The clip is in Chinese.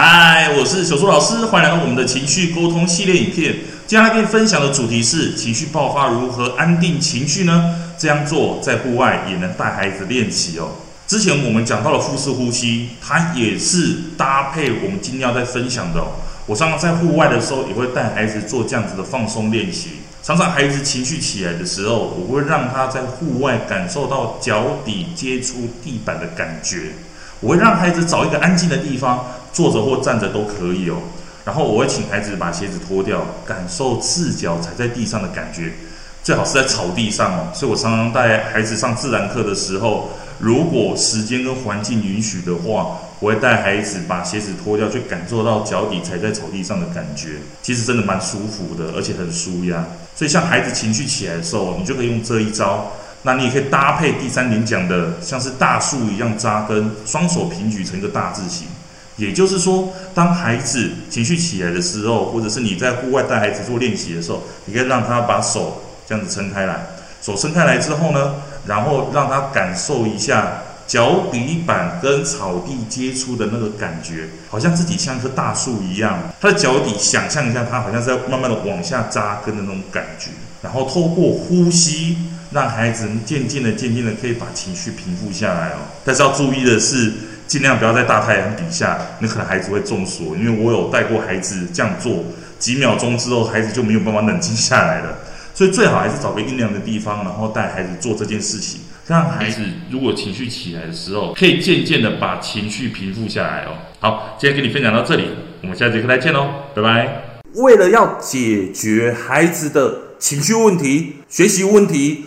嗨，我是小苏老师，欢迎来到我们的情绪沟通系列影片。接下来跟你分享的主题是情绪爆发如何安定情绪呢？这样做在户外也能带孩子练习哦。之前我们讲到了腹式呼吸，它也是搭配我们今天要在分享的哦。我常常在户外的时候也会带孩子做这样子的放松练习。常常孩子情绪起来的时候，我会让他在户外感受到脚底接触地板的感觉。我会让孩子找一个安静的地方，坐着或站着都可以哦。然后我会请孩子把鞋子脱掉，感受赤脚踩在地上的感觉，最好是在草地上哦。所以我常常带孩子上自然课的时候，如果时间跟环境允许的话，我会带孩子把鞋子脱掉，去感受到脚底踩在草地上的感觉。其实真的蛮舒服的，而且很舒压。所以像孩子情绪起来的时候，你就可以用这一招。那你也可以搭配第三点讲的，像是大树一样扎根，双手平举成一个大字形。也就是说，当孩子情绪起来的时候，或者是你在户外带孩子做练习的时候，你可以让他把手这样子撑开来，手撑开来之后呢，然后让他感受一下脚底板跟草地接触的那个感觉，好像自己像一棵大树一样，他的脚底想象一下，他好像在慢慢的往下扎根的那种感觉，然后透过呼吸，让孩子渐渐的、渐渐的可以把情绪平复下来哦。但是要注意的是。尽量不要在大太阳底下，那可能孩子会中暑。因为我有带过孩子这样做，几秒钟之后，孩子就没有办法冷静下来了。所以最好还是找个阴凉的地方，然后带孩子做这件事情，让孩子如果情绪起来的时候，可以渐渐的把情绪平复下来哦。好，今天跟你分享到这里，我们下节课再见喽，拜拜。为了要解决孩子的情绪问题、学习问题、